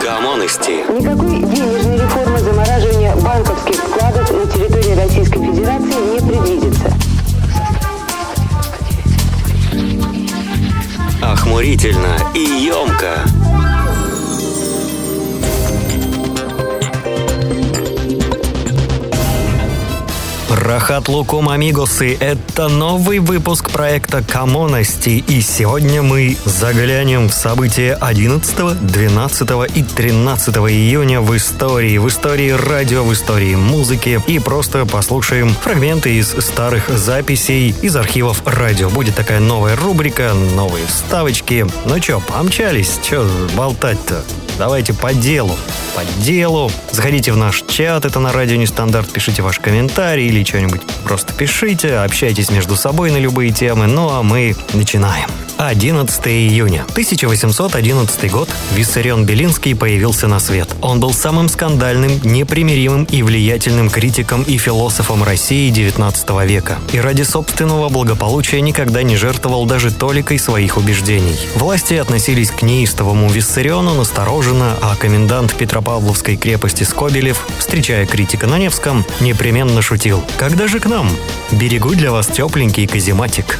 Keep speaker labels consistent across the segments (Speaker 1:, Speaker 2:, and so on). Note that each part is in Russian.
Speaker 1: Коммунисти.
Speaker 2: Никакой денежной реформы замораживания банковских вкладов на территории Российской Федерации не предвидится.
Speaker 1: Охмурительно и емко. Рахат Лукум Амигосы – это новый выпуск проекта Коммонности, и сегодня мы заглянем в события 11, 12 и 13 июня в истории, в истории радио, в истории музыки, и просто послушаем фрагменты из старых записей из архивов радио. Будет такая новая рубрика, новые вставочки. Ну чё, помчались? Чё болтать-то? Давайте по делу. По делу. Заходите в наш чат, это на радио Нестандарт, пишите ваш комментарий или что-нибудь просто пишите, общайтесь между собой на любые темы, ну а мы начинаем. 11 июня 1811 год Виссарион Белинский появился на свет. Он был самым скандальным, непримиримым и влиятельным критиком и философом России XIX века. И ради собственного благополучия никогда не жертвовал даже толикой своих убеждений. Власти относились к неистовому Виссариону настороженно, а комендант Петропавловской крепости Скобелев, встречая критика на Невском, непременно шутил «Когда же к нам? Берегу для вас тепленький казематик».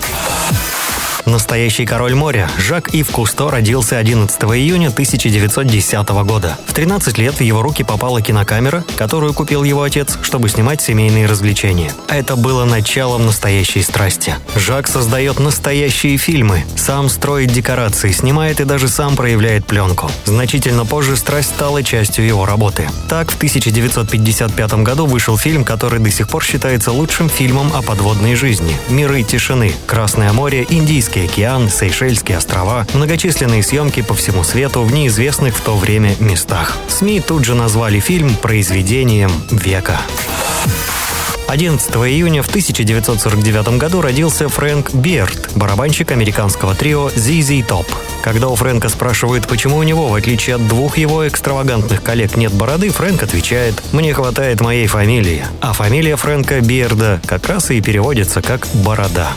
Speaker 1: Настоящий король моря Жак Ив Кусто родился 11 июня 1910 года. В 13 лет в его руки попала кинокамера, которую купил его отец, чтобы снимать семейные развлечения. Это было началом настоящей страсти. Жак создает настоящие фильмы, сам строит декорации, снимает и даже сам проявляет пленку. Значительно позже страсть стала частью его работы. Так, в 1955 году вышел фильм, который до сих пор считается лучшим фильмом о подводной жизни «Миры тишины. Красное море. Индийский океан, Сейшельские острова, многочисленные съемки по всему свету в неизвестных в то время местах. СМИ тут же назвали фильм произведением века. 11 июня в 1949 году родился Фрэнк Бирд, барабанщик американского трио ZZ Top. Когда у Фрэнка спрашивают, почему у него, в отличие от двух его экстравагантных коллег, нет бороды, Фрэнк отвечает «Мне хватает моей фамилии». А фамилия Фрэнка Бирда как раз и переводится как «борода».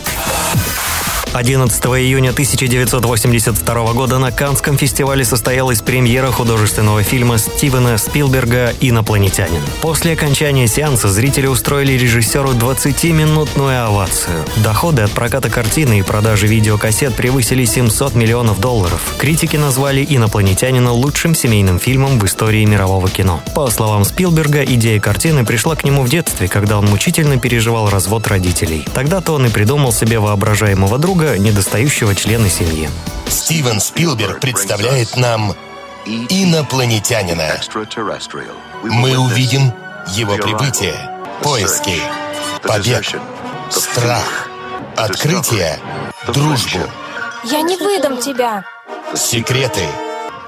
Speaker 1: 11 июня 1982 года на Канском фестивале состоялась премьера художественного фильма Стивена Спилберга «Инопланетянин». После окончания сеанса зрители устроили режиссеру 20-минутную овацию. Доходы от проката картины и продажи видеокассет превысили 700 миллионов долларов. Критики назвали «Инопланетянина» лучшим семейным фильмом в истории мирового кино. По словам Спилберга, идея картины пришла к нему в детстве, когда он мучительно переживал развод родителей. Тогда-то он и придумал себе воображаемого друга, друга недостающего члена семьи.
Speaker 3: Стивен Спилберг представляет нам инопланетянина. Мы увидим его прибытие, поиски, побег, страх, открытие, дружбу.
Speaker 4: Я не выдам тебя.
Speaker 3: Секреты,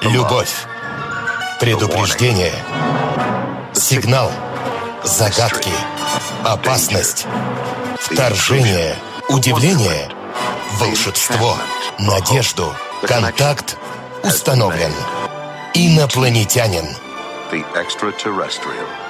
Speaker 3: любовь, предупреждение, сигнал, загадки, опасность, вторжение, удивление – волшебство, надежду, контакт установлен. Инопланетянин. The extraterrestrial.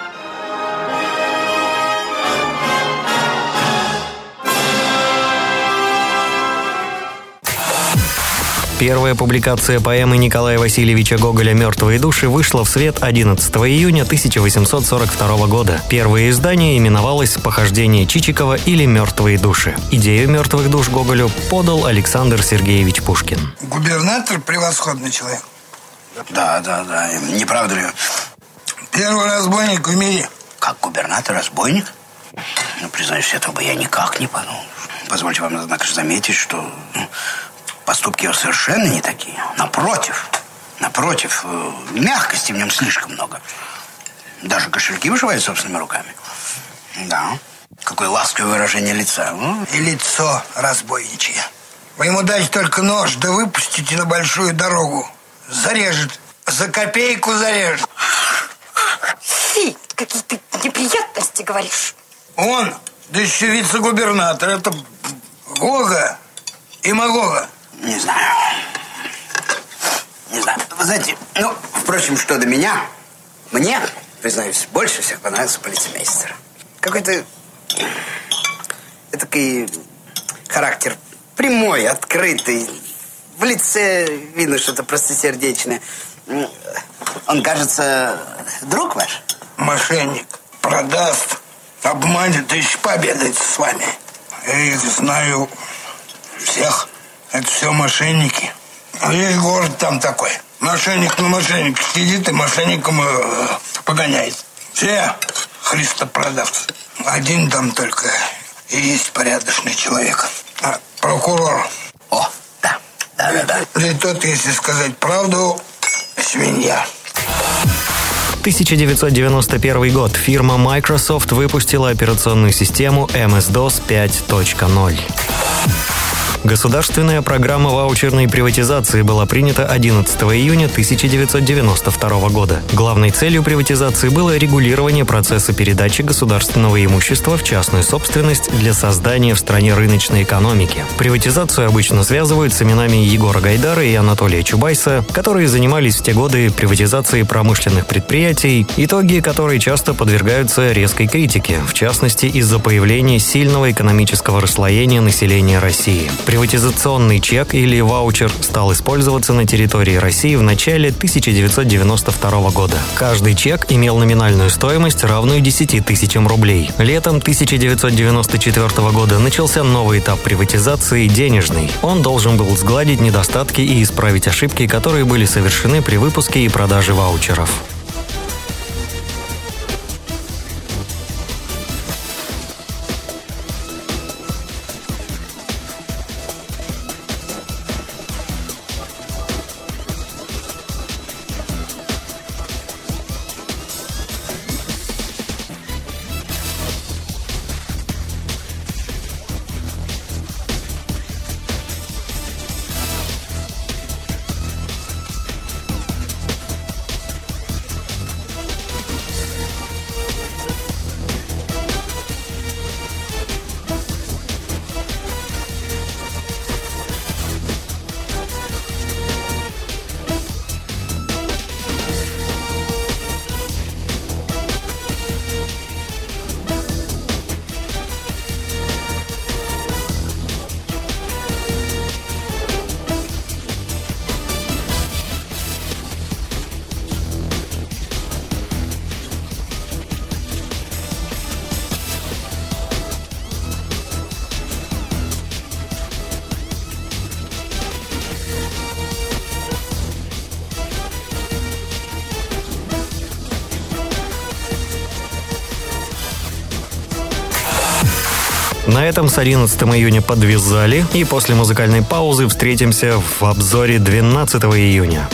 Speaker 1: Первая публикация поэмы Николая Васильевича Гоголя «Мертвые души» вышла в свет 11 июня 1842 года. Первое издание именовалось «Похождение Чичикова» или «Мертвые души». Идею «Мертвых душ» Гоголю подал Александр Сергеевич Пушкин.
Speaker 5: Губернатор – превосходный человек.
Speaker 6: Да, да, да. Не правда ли?
Speaker 5: Первый разбойник в мире.
Speaker 6: Как губернатор разбойник? Ну, признаюсь, этого бы я никак не подумал. Позвольте вам, однако же, заметить, что ну, поступки его совершенно не такие. Напротив, напротив, э, мягкости в нем слишком много. Даже кошельки вышивает собственными руками. Да. Какое ласковое выражение лица.
Speaker 5: Ну, и лицо разбойничье. Вы ему дайте только нож, да выпустите на большую дорогу. Зарежет. За копейку зарежет.
Speaker 4: Фи, какие ты неприятности говоришь.
Speaker 5: Он, да еще вице-губернатор, это Гога и Магога.
Speaker 6: Не знаю. Не знаю. Вы знаете, ну, впрочем, что до меня, мне, признаюсь, больше всех понравился полицеймейстер. Какой-то этакий характер прямой, открытый. В лице видно что-то простосердечное. Он, кажется, друг ваш?
Speaker 5: Мошенник. Продаст, обманет, еще победает с вами. Я их знаю всех. Это все мошенники. А Весь город там такой. Мошенник на мошенник сидит и мошенником э, погоняет. Все христопродавцы. Один там только и есть порядочный человек. А, прокурор.
Speaker 6: О, да, да, да, да.
Speaker 5: И тот, если сказать правду, свинья.
Speaker 1: 1991 год. Фирма Microsoft выпустила операционную систему MS-DOS 5.0. Государственная программа ваучерной приватизации была принята 11 июня 1992 года. Главной целью приватизации было регулирование процесса передачи государственного имущества в частную собственность для создания в стране рыночной экономики. Приватизацию обычно связывают с именами Егора Гайдара и Анатолия Чубайса, которые занимались в те годы приватизацией промышленных предприятий, итоги которой часто подвергаются резкой критике, в частности из-за появления сильного экономического расслоения населения России. Приватизационный чек или ваучер стал использоваться на территории России в начале 1992 года. Каждый чек имел номинальную стоимость, равную 10 тысячам рублей. Летом 1994 года начался новый этап приватизации – денежный. Он должен был сгладить недостатки и исправить ошибки, которые были совершены при выпуске и продаже ваучеров. На этом с 11 июня подвязали, и после музыкальной паузы встретимся в обзоре 12 июня.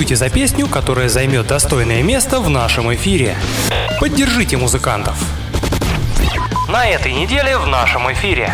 Speaker 7: Голосуйте за песню, которая займет достойное место в нашем эфире. Поддержите музыкантов. На этой неделе в нашем эфире.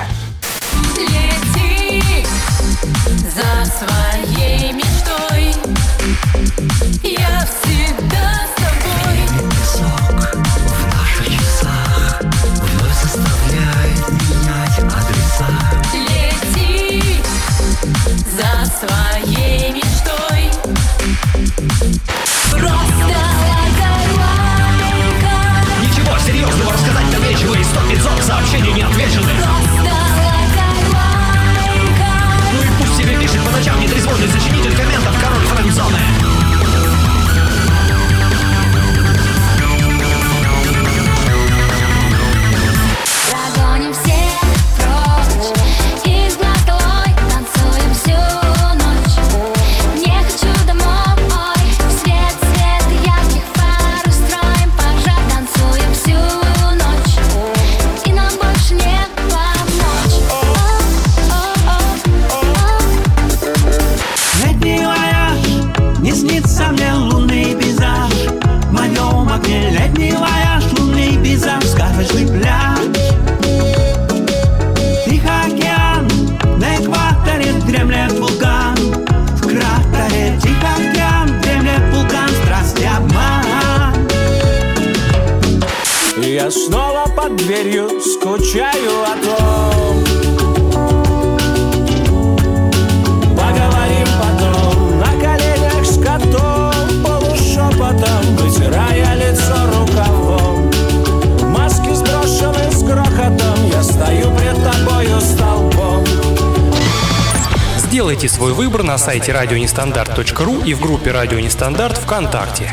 Speaker 7: Сайте радионестандарт.ру и в группе «Радио Нестандарт» ВКонтакте.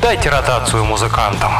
Speaker 7: Дайте ротацию музыкантам.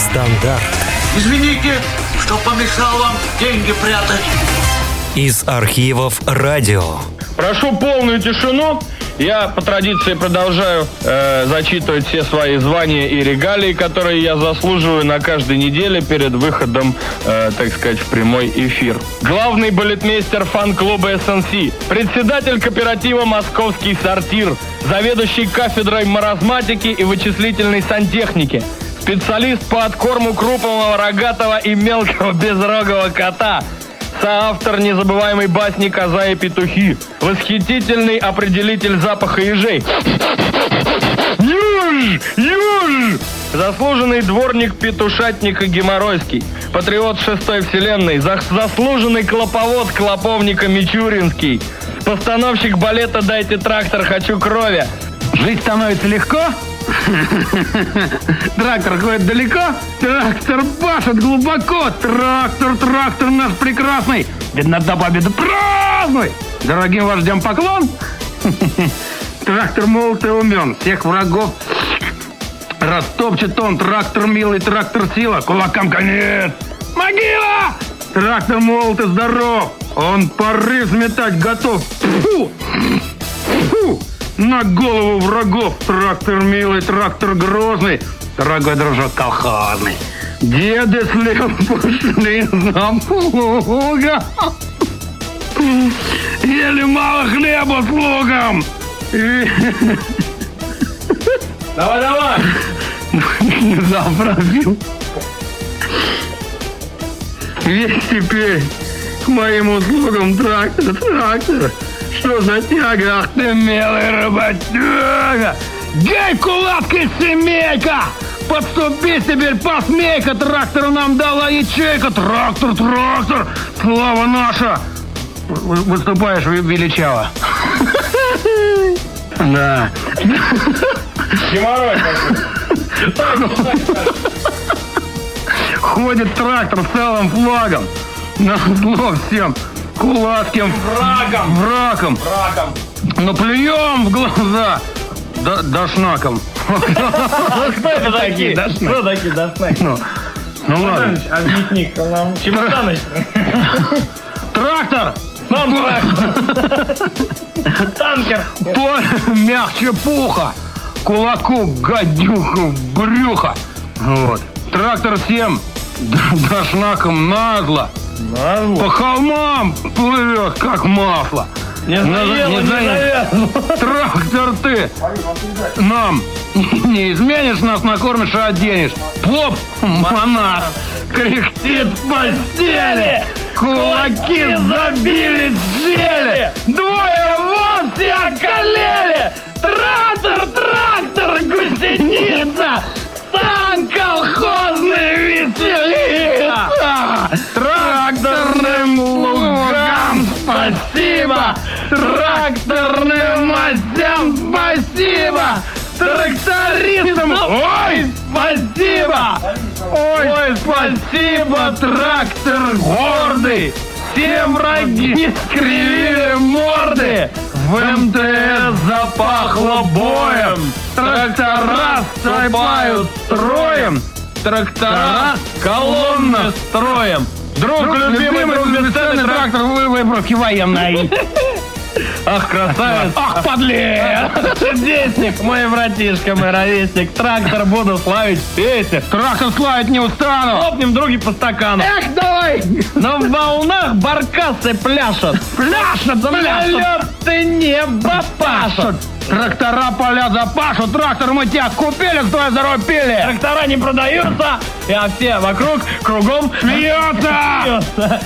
Speaker 1: Радио Нестандарт.
Speaker 8: Извините, что помешал вам деньги прятать.
Speaker 1: Из архивов радио.
Speaker 9: Прошу полную тишину. Я по традиции продолжаю э, зачитывать все свои звания и регалии, которые я заслуживаю на каждой неделе перед выходом, э, так сказать, в прямой эфир. Главный балетмейстер фан-клуба СНС, председатель кооператива «Московский сортир», заведующий кафедрой маразматики и вычислительной сантехники, специалист по откорму крупного рогатого и мелкого безрогого кота – Соавтор незабываемой басни «Коза и петухи». Восхитительный определитель запаха ежей. Юж! Юж! Заслуженный дворник петушатника Геморройский. Патриот шестой вселенной. Зас- Заслуженный клоповод клоповника Мичуринский. Постановщик балета «Дайте трактор, хочу крови».
Speaker 10: Жить становится легко? Трактор ходит далеко, трактор пашет глубоко, трактор, трактор наш прекрасный, видно до победы празднуй! Дорогим вождям поклон! Трактор молод и умен, всех врагов Растопчет он трактор милый, трактор сила, кулакам конец. Могила! Трактор молод и здоров. Он порыв метать готов. Фу! Фу! На голову врагов. Трактор милый, трактор грозный. Дорогой дружок колхозный. Деды слева пошли за плуга. Ели мало хлеба слугам. И-
Speaker 9: Давай, давай.
Speaker 10: Не заправил. Весь теперь к моим услугам трактор, трактор. Что за тяга, ах ты милый работяга! Гей, кулатка семейка! Подступи теперь, посмейка! Трактор нам дала ячейка! Трактор, трактор! Слава наша! Вы- Выступаешь величаво. Да.
Speaker 9: Геморрой
Speaker 10: Ходит трактор с целым флагом. На зло всем кулацким
Speaker 9: Врагом.
Speaker 10: врагом.
Speaker 9: Раком.
Speaker 10: Но плюем в глаза. Да, дошнаком.
Speaker 9: Кто это такие? Кто такие дошнаки?
Speaker 10: Ну, ну ладно.
Speaker 9: Объясни, нам Чемоданыч.
Speaker 10: Трактор!
Speaker 9: Нам Танкер.
Speaker 10: Поле мягче пуха. Кулаку гадюку в брюхо. Вот. Трактор всем д- дошнаком назло. По холмам плывет, как масло.
Speaker 9: Не заело, не.
Speaker 10: Трактор ты нам не изменишь, нас накормишь и оденешь. Поп, монах, кряхтит в постели, кулаки забили зели, двое вон все околели. Трактор, трактор, гусеница, сам колхозный веселится. Тракторным лугам спасибо, тракторным мастям спасибо, трактористам ой, спасибо, ой, спасибо, трактор гордый, все враги скривили морды, в МТС запахло боем, трактора ступают строем, трактора колонны строем. Друг, любимый, друг, бесценный трактор вы выправки военной. Ах, красавец! Ах, подлец! Сердечник, мой братишка, мой ровесник. Трактор буду славить в песне. Трактор славить не устану. Хлопнем други по стакану. Эх, давай! На волнах баркасы пляшут. Пляшут, пляшут. ты небо пашут. Трактора поля запашут, трактор мы тебя купили, кто пили.
Speaker 9: Трактора не продаются, а все вокруг кругом
Speaker 10: Смеется!
Speaker 9: смеются.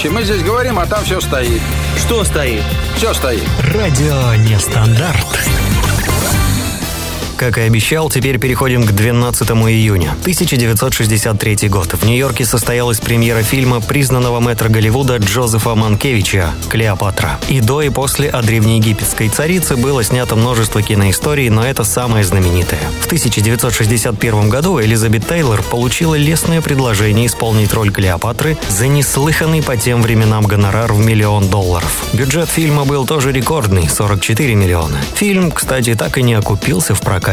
Speaker 11: Товарищи, мы здесь говорим, а там все стоит.
Speaker 12: Что стоит?
Speaker 11: Все стоит.
Speaker 1: Радио Нестандарт. Как и обещал, теперь переходим к 12 июня. 1963 год. В Нью-Йорке состоялась премьера фильма признанного мэтра Голливуда Джозефа Манкевича «Клеопатра». И до, и после о древнеегипетской царице было снято множество киноисторий, но это самое знаменитое. В 1961 году Элизабет Тейлор получила лестное предложение исполнить роль Клеопатры за неслыханный по тем временам гонорар в миллион долларов. Бюджет фильма был тоже рекордный – 44 миллиона. Фильм, кстати, так и не окупился в прокате.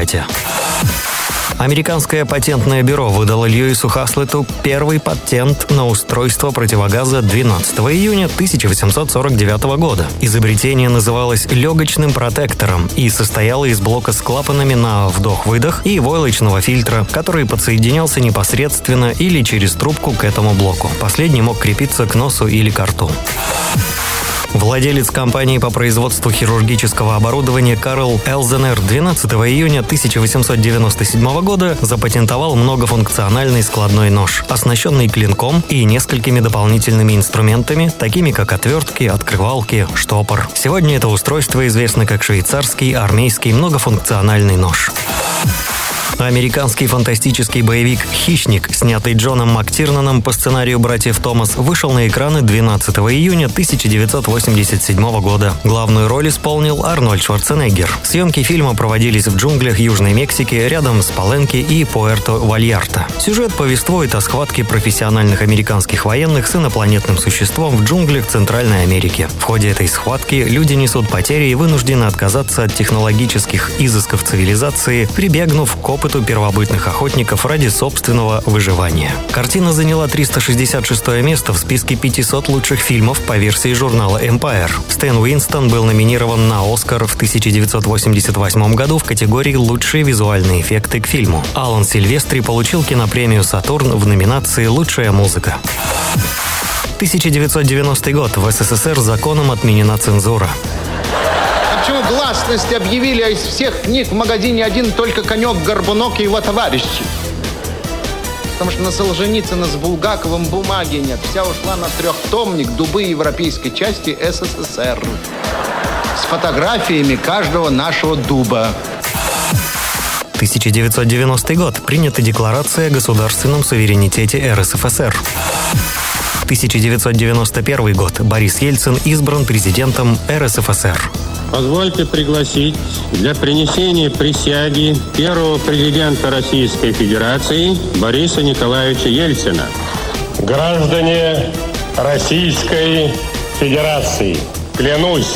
Speaker 1: Американское патентное бюро выдало Льюису Хаслету первый патент на устройство противогаза 12 июня 1849 года. Изобретение называлось легочным протектором и состояло из блока с клапанами на вдох-выдох и войлочного фильтра, который подсоединялся непосредственно или через трубку к этому блоку. Последний мог крепиться к носу или к рту. Владелец компании по производству хирургического оборудования Карл Элзенер 12 июня 1897 года запатентовал многофункциональный складной нож, оснащенный клинком и несколькими дополнительными инструментами, такими как отвертки, открывалки, штопор. Сегодня это устройство известно как швейцарский армейский многофункциональный нож. Американский фантастический боевик «Хищник», снятый Джоном Мактирнаном по сценарию братьев Томас, вышел на экраны 12 июня 1987 года. Главную роль исполнил Арнольд Шварценеггер. Съемки фильма проводились в джунглях Южной Мексики, рядом с Паленки и Пуэрто-Вальярта. Сюжет повествует о схватке профессиональных американских военных с инопланетным существом в джунглях Центральной Америки. В ходе этой схватки люди несут потери и вынуждены отказаться от технологических изысков цивилизации, прибегнув к опыту первобытных охотников ради собственного выживания. Картина заняла 366 место в списке 500 лучших фильмов по версии журнала Empire. Стэн Уинстон был номинирован на Оскар в 1988 году в категории «Лучшие визуальные эффекты к фильму». Алан Сильвестри получил кинопремию «Сатурн» в номинации «Лучшая музыка». 1990 год. В СССР законом отменена цензура.
Speaker 13: Почему гласность объявили, а из всех книг в магазине один только конек-горбунок и его товарищи? Потому что на Солженицына с Булгаковым бумаги нет. Вся ушла на трехтомник «Дубы европейской части СССР» с фотографиями каждого нашего дуба.
Speaker 1: 1990 год. Принята Декларация о государственном суверенитете РСФСР. 1991 год. Борис Ельцин избран президентом РСФСР.
Speaker 14: Позвольте пригласить для принесения присяги первого президента Российской Федерации Бориса Николаевича Ельцина.
Speaker 15: Граждане Российской Федерации, клянусь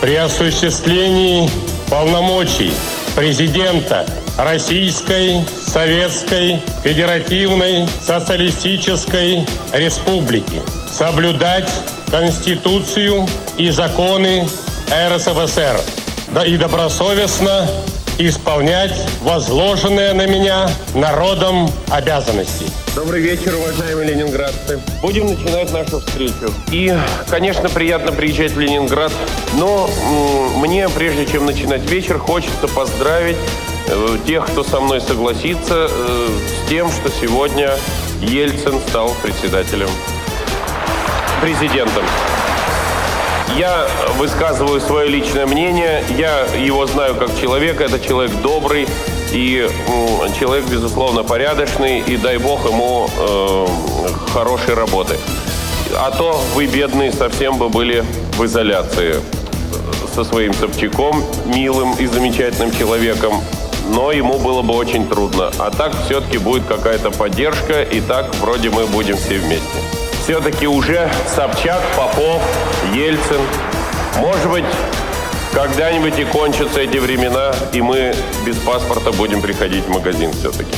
Speaker 15: при осуществлении полномочий президента Российской Советской Федеративной Социалистической Республики соблюдать Конституцию и законы РСФСР да и добросовестно исполнять возложенные на меня народом обязанности.
Speaker 16: Добрый вечер, уважаемые ленинградцы. Будем начинать нашу встречу. И, конечно, приятно приезжать в Ленинград, но мне, прежде чем начинать вечер, хочется поздравить э, тех, кто со мной согласится, э, с тем, что сегодня Ельцин стал председателем, президентом. Я высказываю свое личное мнение. Я его знаю как человека. Это человек добрый и человек, безусловно, порядочный. И дай бог ему э, хорошей работы. А то вы, бедные, совсем бы были в изоляции со своим Собчаком, милым и замечательным человеком. Но ему было бы очень трудно. А так все-таки будет какая-то поддержка. И так вроде мы будем все вместе все-таки уже Собчак, Попов, Ельцин. Может быть, когда-нибудь и кончатся эти времена, и мы без паспорта будем приходить в магазин все-таки.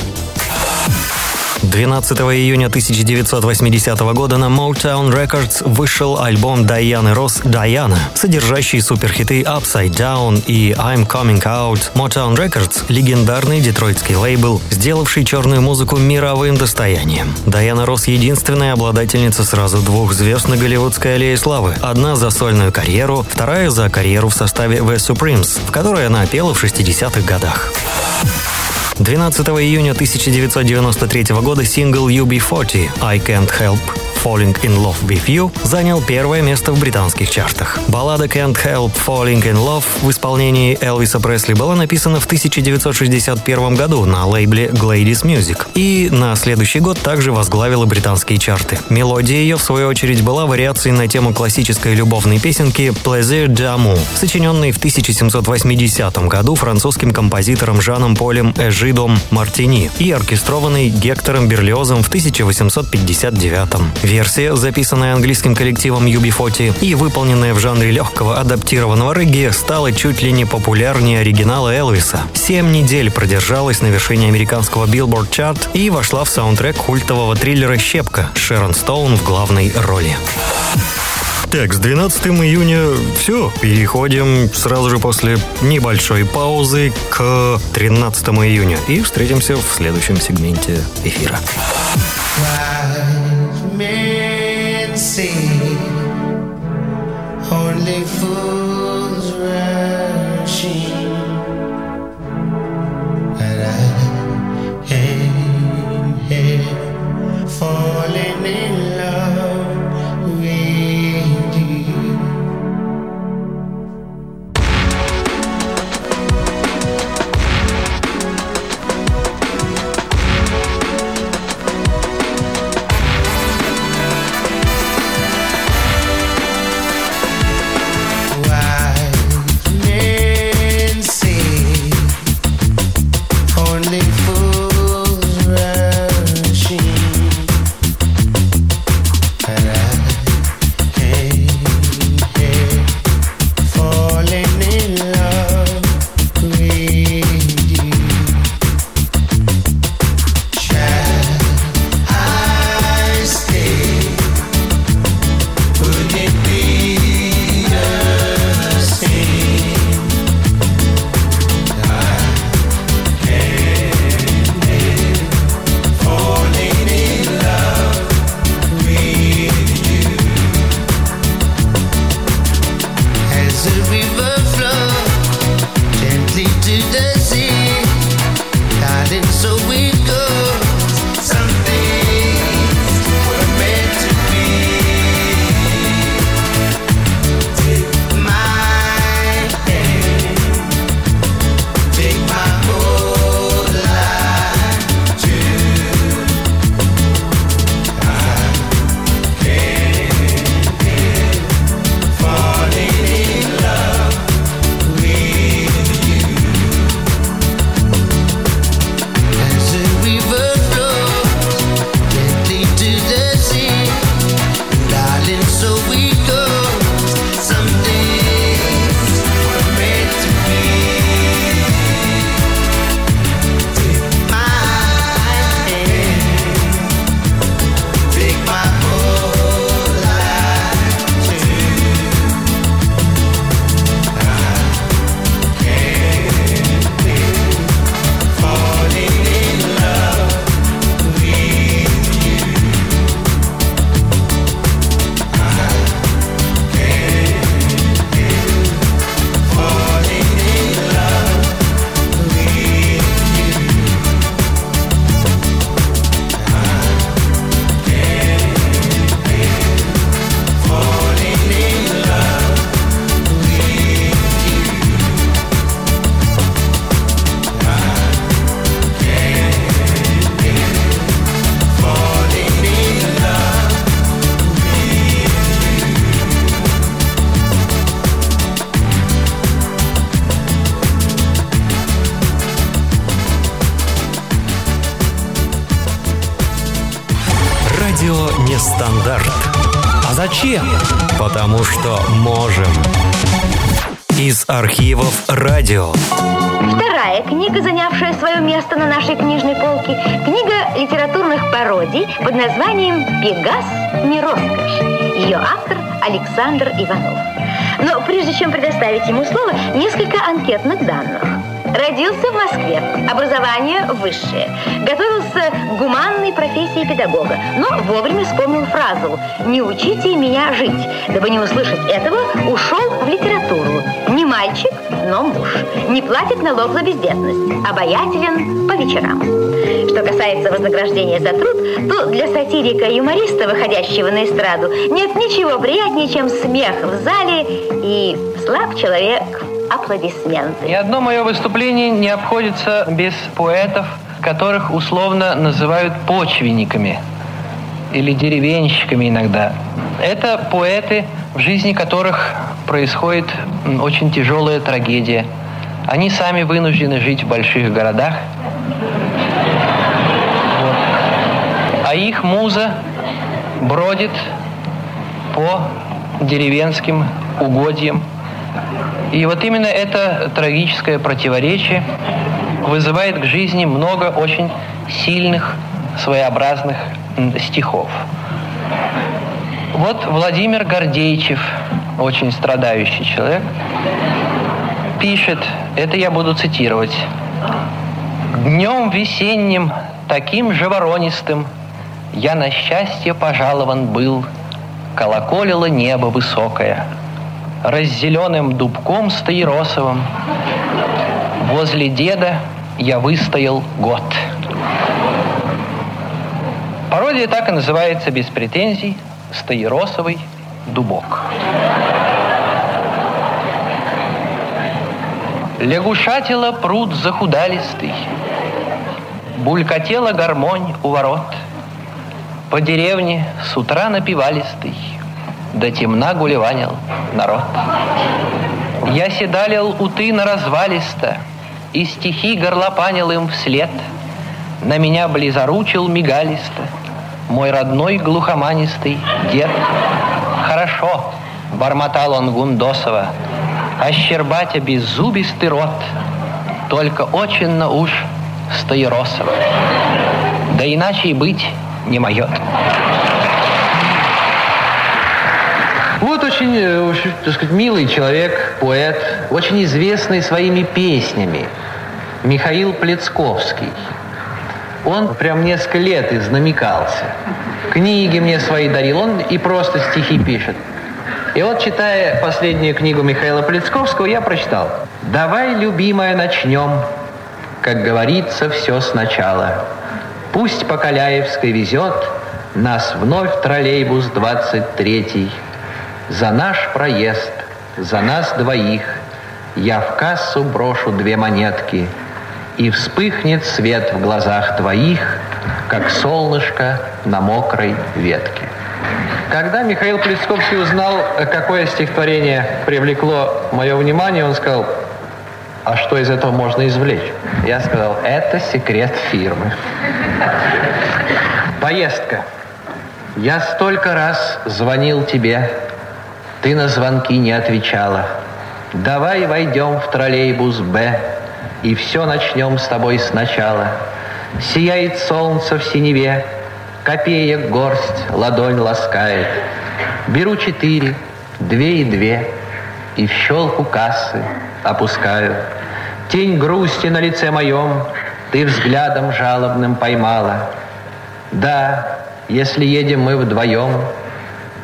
Speaker 1: 12 июня 1980 года на Motown Records вышел альбом Дайаны Росс «Дайана», содержащий суперхиты Upside Down и I'm Coming Out. Motown Records – легендарный детройтский лейбл, сделавший черную музыку мировым достоянием. Дайана Росс – единственная обладательница сразу двух звезд на Голливудской аллее славы. Одна за сольную карьеру, вторая за карьеру в составе The Supremes, в которой она пела в 60-х годах. 12 июня 1993 года сингл UB40 «I Can't Help Falling in Love with You занял первое место в британских чартах. Баллада Can't Help Falling in Love в исполнении Элвиса Пресли была написана в 1961 году на лейбле Gladys Music и на следующий год также возглавила британские чарты. Мелодия ее, в свою очередь, была вариацией на тему классической любовной песенки «Plaisir d'amour», сочиненной в 1780 году французским композитором Жаном Полем Эжидом Мартини и оркестрованной Гектором Берлиозом в 1859. Версия, записанная английским коллективом UB40 и выполненная в жанре легкого адаптированного регги, стала чуть ли не популярнее оригинала Элвиса. Семь недель продержалась на вершине американского Billboard Chart и вошла в саундтрек культового триллера «Щепка» Шерон Стоун в главной роли. Так, с 12 июня все. Переходим сразу же после небольшой паузы к 13 июня. И встретимся в следующем сегменте эфира.
Speaker 17: Men say only fools rushing, but I am here falling
Speaker 1: радио.
Speaker 12: Вторая книга, занявшая свое место на нашей книжной полке, книга литературных пародий под названием «Пегас. Не роскошь». Ее автор Александр Иванов. Но прежде чем предоставить ему слово, несколько анкетных данных. Родился в Москве, образование высшее. Готовился к гуманной профессии педагога, но вовремя вспомнил фразу «Не учите меня жить». Дабы не услышать этого, ушел в литературу. Не мальчик, но муж. Не платит налог за бездетность. Обаятелен по вечерам. Что касается вознаграждения за труд, то для сатирика и юмориста, выходящего на эстраду, нет ничего приятнее, чем смех в зале и слаб человек аплодисменты.
Speaker 18: Ни одно мое выступление не обходится без поэтов, которых условно называют почвенниками или деревенщиками иногда. Это поэты, в жизни которых происходит очень тяжелая трагедия. Они сами вынуждены жить в больших городах. А их муза бродит по деревенским угодьям. И вот именно это трагическое противоречие вызывает к жизни много очень сильных, своеобразных стихов. Вот Владимир Гордеичев, очень страдающий человек, пишет, это я буду цитировать, «Днем весенним, таким же воронистым, я на счастье пожалован был, колоколило небо высокое, раззеленым дубком стаиросовым, возле деда я выстоял год». Пародия так и называется без претензий «Стаиросовый дубок». Лягушатила пруд захудалистый, Булькотела гармонь у ворот, По деревне с утра напивалистый, До темна гулеванил народ. Я седалил у тына развалисто, И стихи горлопанил им вслед, На меня близоручил мигалисто Мой родной глухоманистый дед. Хорошо, бормотал он Гундосова, Ощербатя беззубистый рот, Только очень на уж Стаиросова. Да иначе и быть не мое. Вот очень, э, очень, так сказать, милый человек, поэт, очень известный своими песнями. Михаил Плецковский. Он прям несколько лет изнамекался. Книги мне свои дарил, он и просто стихи пишет. И вот, читая последнюю книгу Михаила Плецковского, я прочитал. «Давай, любимая, начнем, как говорится, все сначала. Пусть по Каляевской везет нас вновь троллейбус 23 За наш проезд, за нас двоих Я в кассу брошу две монетки И вспыхнет свет в глазах твоих Как солнышко на мокрой ветке. Когда Михаил Плесковский узнал, какое стихотворение привлекло мое внимание, он сказал, а что из этого можно извлечь? Я сказал, это секрет фирмы. Поездка. Я столько раз звонил тебе, ты на звонки не отвечала. Давай войдем в троллейбус «Б» и все начнем с тобой сначала. Сияет солнце в синеве, копеек горсть, ладонь ласкает. Беру четыре, две и две, и в щелку кассы опускаю. Тень грусти на лице моем ты взглядом жалобным поймала. Да, если едем мы вдвоем,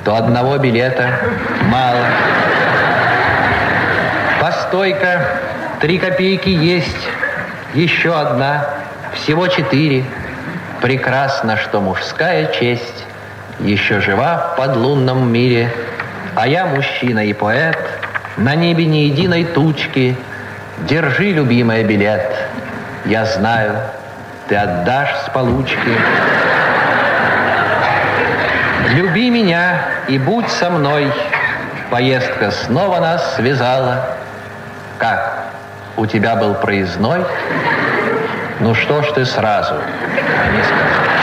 Speaker 18: то одного билета мало. Постой-ка, три копейки есть, еще одна, всего четыре. Прекрасно, что мужская честь еще жива в подлунном мире, а я мужчина и поэт, на небе ни единой тучки. Держи, любимая, билет, я знаю, ты отдашь с получки. Люби меня и будь со мной. Поездка снова нас связала. Как? У тебя был проездной? Ну что ж ты сразу не сказал?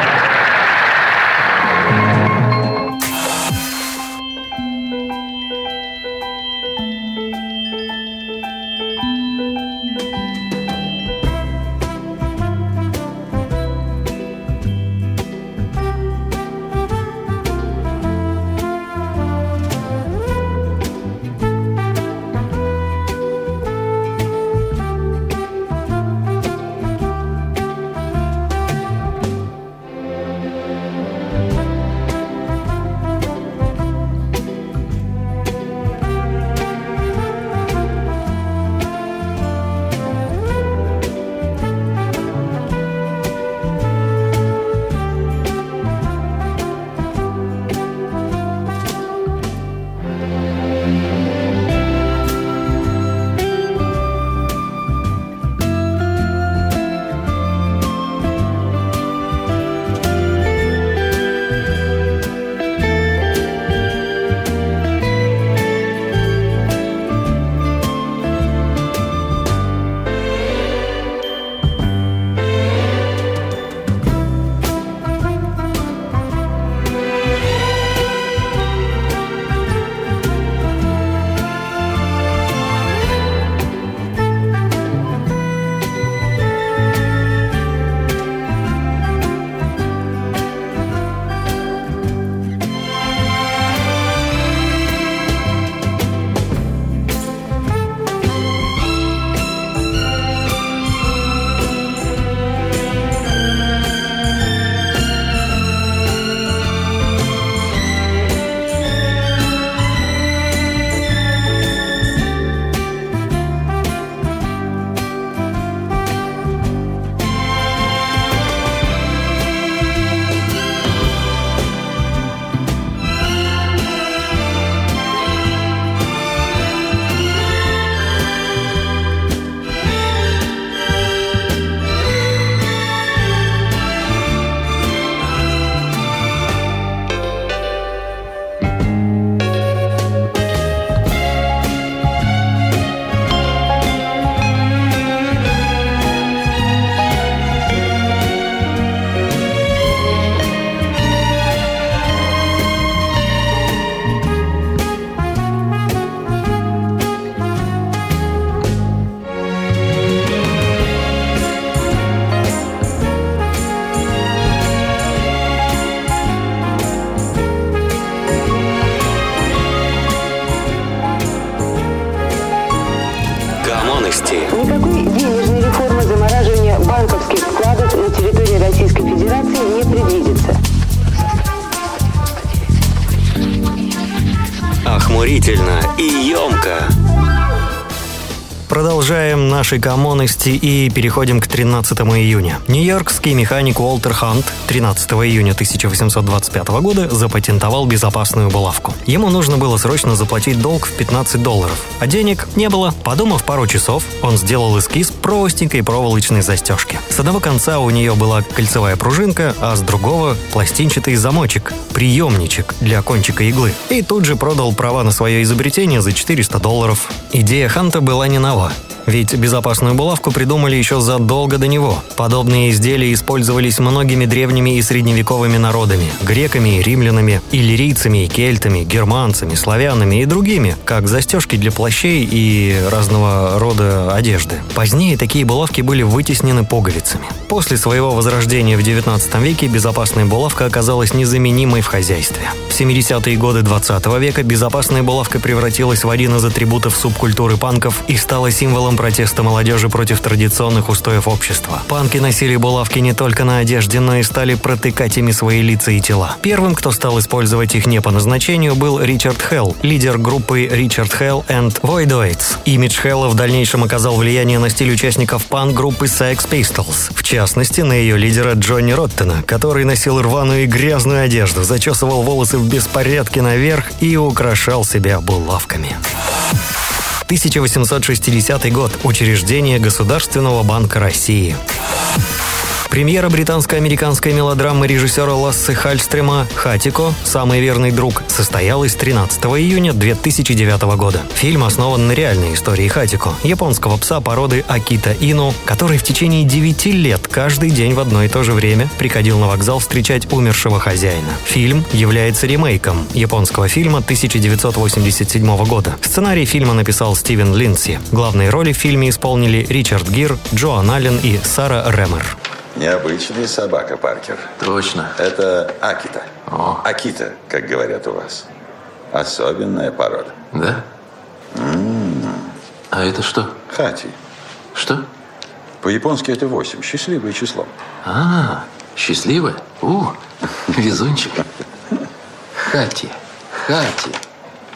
Speaker 1: Наши коммонности и переходим к 13 июня. Нью-Йоркский механик Уолтер Хант 13 июня 1825 года запатентовал безопасную булавку. Ему нужно было срочно заплатить долг в 15 долларов, а денег не было. Подумав пару часов, он сделал эскиз простенькой проволочной застежки. С одного конца у нее была кольцевая пружинка, а с другого – пластинчатый замочек, приемничек для кончика иглы. И тут же продал права на свое изобретение за 400 долларов. Идея Ханта была не нова. Ведь безопасную булавку придумали еще задолго до него. Подобные изделия использовались многими древними и средневековыми народами – греками, римлянами, иллирийцами, кельтами, германцами, славянами и другими, как застежки для плащей и разного рода одежды. Позднее такие булавки были вытеснены пуговицами. После своего возрождения в 19 веке безопасная булавка оказалась незаменимой в хозяйстве. В 70-е годы 20 века безопасная булавка превратилась в один из атрибутов субкультуры панков и стала символом протеста молодежи против традиционных устоев общества. Панки носили булавки не только на одежде, но и стали протыкать ими свои лица и тела. Первым, кто стал использовать их не по назначению, был Ричард Хелл, лидер группы Ричард Хелл and Voidoids. Имидж Хелла в дальнейшем оказал влияние на стиль участников панк-группы Sex Pistols. В частности, на ее лидера Джонни Роттена, который носил рваную и грязную одежду, зачесывал волосы в беспорядке наверх и украшал себя булавками. 1860 год. Учреждение Государственного банка России. Премьера британско-американской мелодрамы режиссера Лассе Хальстрема «Хатико. Самый верный друг» состоялась 13 июня 2009 года. Фильм основан на реальной истории Хатико, японского пса породы Акита Ину, который в течение 9 лет каждый день в одно и то же время приходил на вокзал встречать умершего хозяина. Фильм является ремейком японского фильма 1987 года. Сценарий фильма написал Стивен Линдси. Главные роли в фильме исполнили Ричард Гир, Джоан Аллен и Сара Ремер.
Speaker 19: Необычная собака, Паркер.
Speaker 20: Точно.
Speaker 19: Это Акита. О. Акита, как говорят у вас. Особенная порода.
Speaker 20: Да?
Speaker 19: М-м.
Speaker 20: А это что?
Speaker 19: Хати.
Speaker 20: Что?
Speaker 19: По-японски это 8. Счастливое число.
Speaker 20: А, счастливая? У, везунчик. Хати. Хати.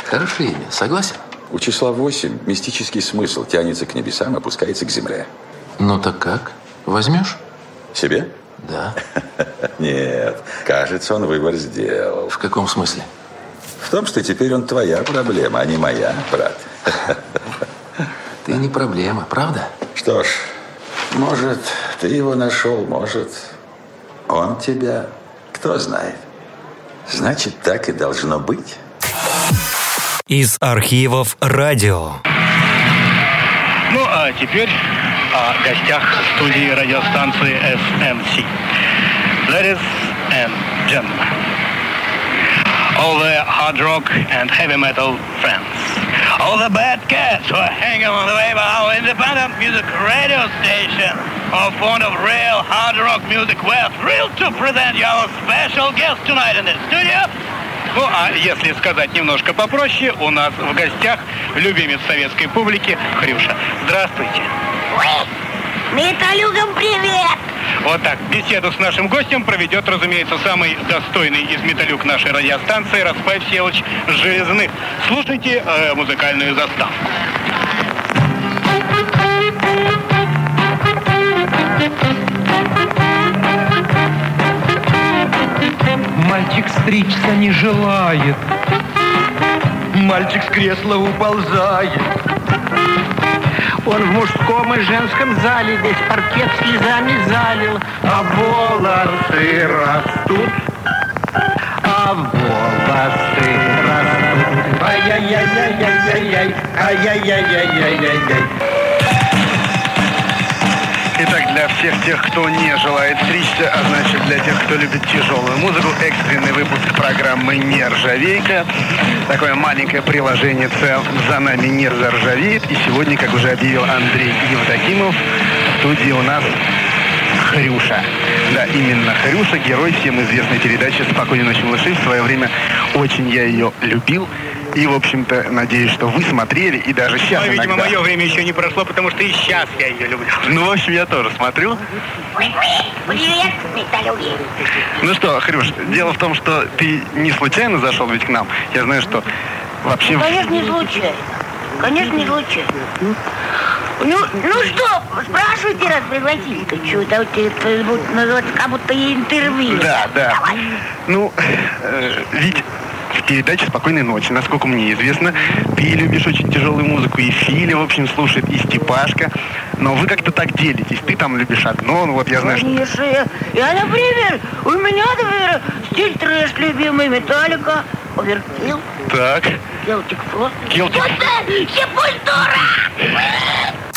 Speaker 20: Хорошее имя, согласен?
Speaker 19: У числа 8 мистический смысл тянется к небесам, опускается к земле.
Speaker 20: Ну так как? Возьмешь?
Speaker 19: Себе?
Speaker 20: Да.
Speaker 19: Нет, кажется, он выбор сделал.
Speaker 20: В каком смысле?
Speaker 19: В том, что теперь он твоя проблема, а не моя, брат.
Speaker 20: Ты не проблема, правда?
Speaker 19: Что ж, может, ты его нашел, может, он тебя. Кто знает. Значит, так и должно быть.
Speaker 1: Из архивов радио.
Speaker 21: Ну, а теперь о гостях студии радиостанции SMC. Ladies and gentlemen, all the hard rock and heavy metal friends, all the bad cats who are hanging on the way by our independent music radio station, are fond of real hard rock music, we're thrilled to present you our special guest tonight in the studio, ну, а если сказать немножко попроще, у нас в гостях любимец советской публики Хрюша. Здравствуйте.
Speaker 22: Металюгам привет!
Speaker 21: Вот так. Беседу с нашим гостем проведет, разумеется, самый достойный из металюк нашей радиостанции Распай Всеволодович Железных. Слушайте э, музыкальную заставку.
Speaker 23: Мальчик стричься не желает. Мальчик с кресла уползает. Он в мужском и женском зале весь паркет слезами залил, а волосы растут, а волосы растут. Ай-яй-яй-яй-яй-яй, ай-яй-яй-яй-яй-яй.
Speaker 21: Итак, для всех тех, кто не желает стричься, а значит для тех, кто любит тяжелую музыку, экстренный выпуск программы «Нержавейка». Такое маленькое приложение «За нами не заржавеет». И сегодня, как уже объявил Андрей Евдокимов, в студии у нас Хрюша. Да, именно Хрюша, герой всем известной передачи «Спокойной ночи, малыши». В свое время очень я ее любил. И, в общем-то, надеюсь, что вы смотрели и даже сейчас Но, видимо, иногда. мое время еще не прошло, потому что и сейчас я ее люблю.
Speaker 19: Ну, в общем, я тоже смотрю.
Speaker 22: Привет, металюги.
Speaker 21: Ну что, Хрюш, дело в том, что ты не случайно зашел ведь к нам. Я знаю, что вообще...
Speaker 22: Конечно, не случайно. Конечно, не случайно. Ну, ну что, спрашивайте, раз пригласили-то. Что-то вот это будет называться как будто интервью.
Speaker 21: Да, да. Ну, э, ведь в передаче «Спокойной ночи», насколько мне известно, ты любишь очень тяжелую музыку, и Филя, в общем, слушает, и Степашка. Но вы как-то так делитесь. Ты там любишь одно, ну вот я знаю, что...
Speaker 22: Конечно, я, я, например, у меня, например, стиль трэш любимый, Металлика, Оверкилл,
Speaker 21: Так.
Speaker 22: Келтик Фрост.
Speaker 21: Келтик.
Speaker 22: Сепультура!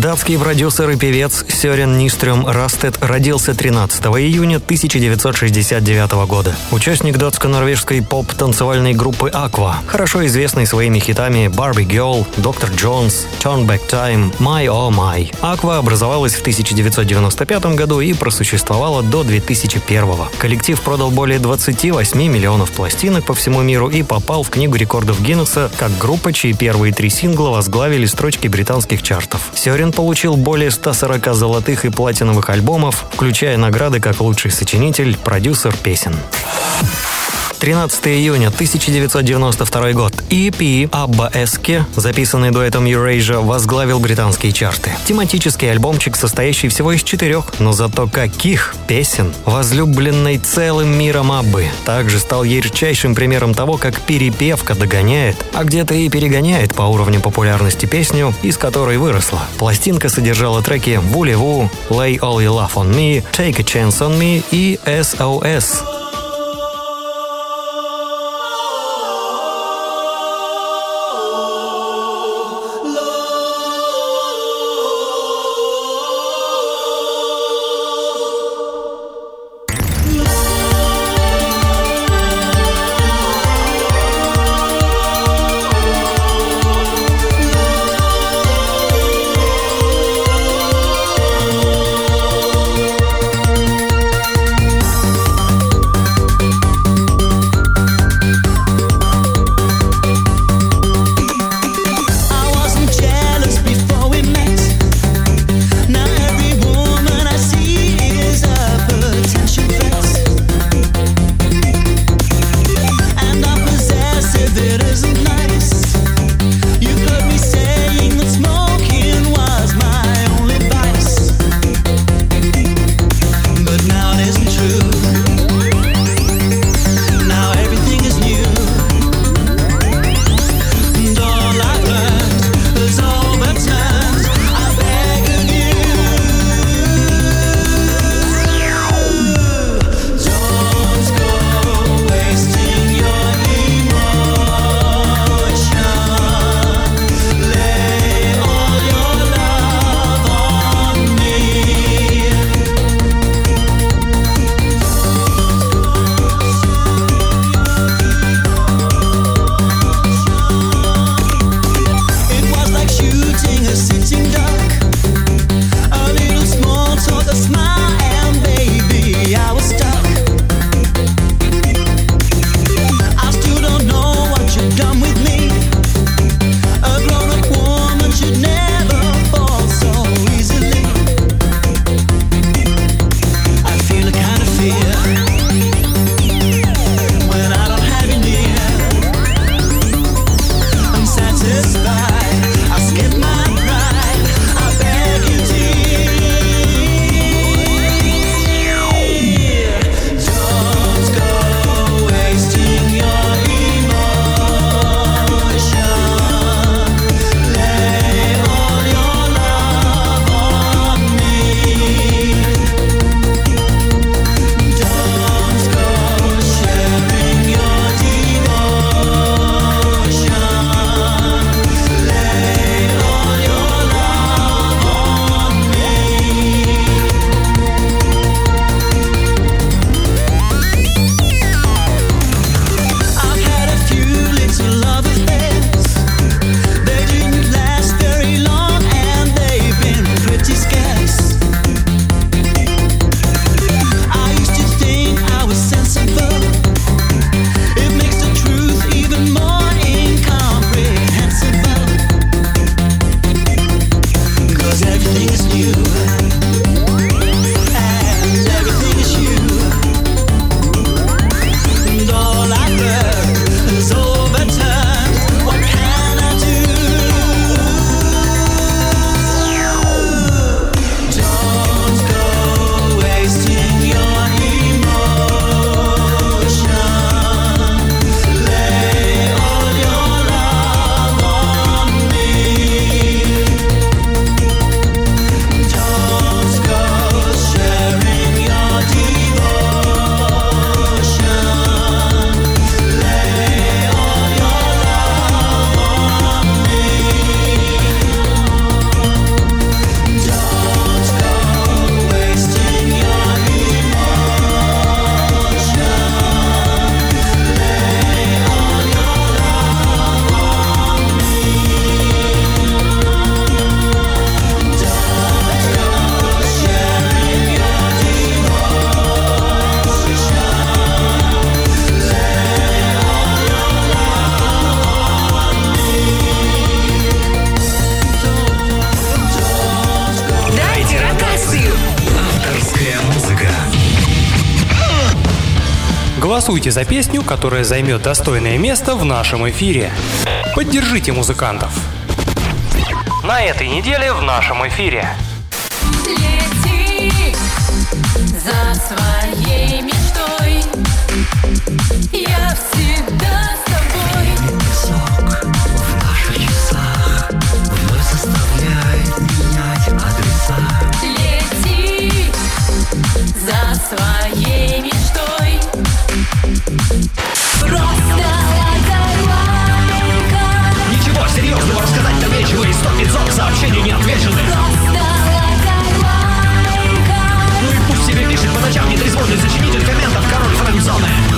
Speaker 1: Датский продюсер и певец Сёрен Нистрём Растед родился 13 июня 1969 года. Участник датско-норвежской поп-танцевальной группы Aqua, хорошо известный своими хитами Barbie Girl, Dr. Jones, Turn Back Time, My Oh My. Aqua образовалась в 1995 году и просуществовала до 2001. Коллектив продал более 28 миллионов пластинок по всему миру и попал в Книгу рекордов Гиннесса как группа, чьи первые три сингла возглавили строчки британских чартов. Сёрен получил более 140 золотых и платиновых альбомов, включая награды как лучший сочинитель, продюсер песен. 13 июня 1992 год. EP «Абба Эске», записанный дуэтом Eurasia, возглавил британские чарты. Тематический альбомчик, состоящий всего из четырех, но зато каких песен, возлюбленной целым миром Аббы, также стал ярчайшим примером того, как перепевка догоняет, а где-то и перегоняет по уровню популярности песню, из которой выросла. Пластинка содержала треки «Вулеву», «Lay All Your Love On Me», «Take a Chance On Me» и «SOS».
Speaker 8: голосуйте за песню, которая займет достойное место в нашем эфире. Поддержите музыкантов. На этой неделе в нашем эфире
Speaker 1: Сто пятьсот сообщений не отвечены Ну и пусть себе пишет по ночам нетрезвожный сочинитель комментов король
Speaker 8: Фрэнзоны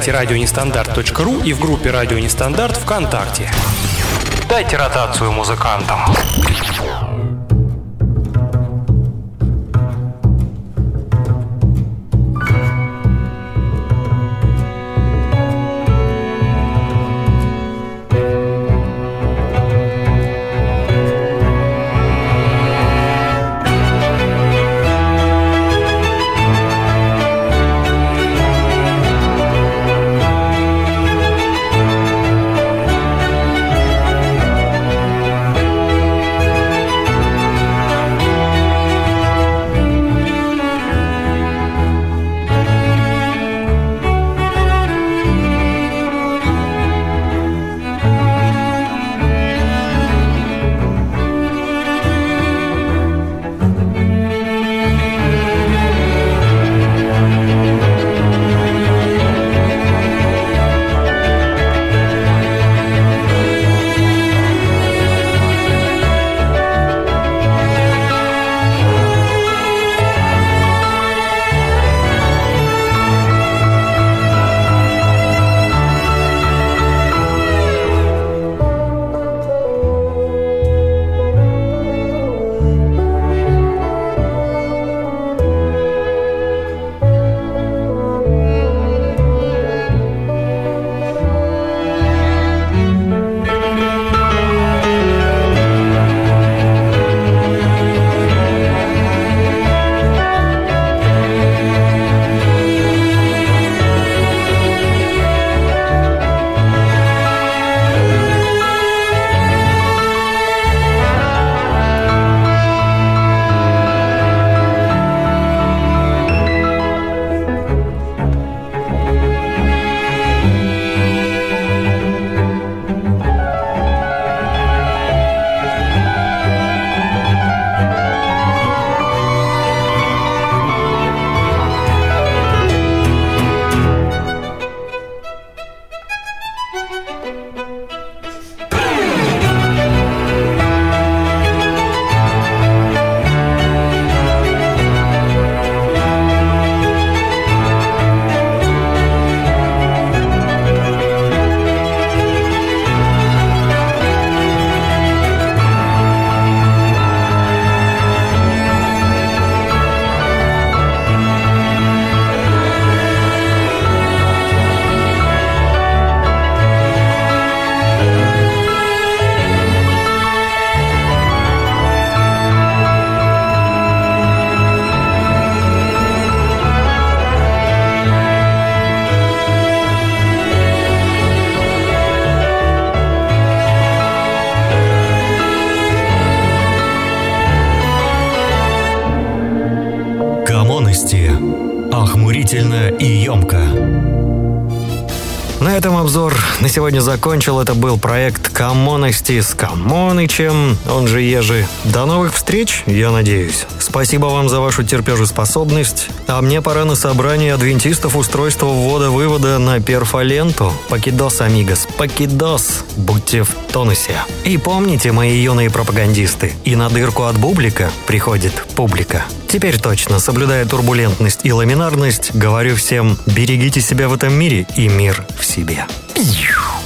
Speaker 8: сайте радионестандарт.ру и в группе «Радио Нестандарт» ВКонтакте. Дайте ротацию музыкантам.
Speaker 1: На сегодня закончил. Это был проект Коммоности с Коммонычем, он же Ежи. До новых встреч, я надеюсь. Спасибо вам за вашу терпежеспособность. А мне пора на собрание адвентистов устройства ввода-вывода на перфоленту. Покидос, амигос, покидос. Будьте в тонусе. И помните, мои юные пропагандисты, и на дырку от бублика приходит публика. Теперь точно, соблюдая турбулентность и ламинарность, говорю всем, берегите себя в этом мире и мир в себе. Peace.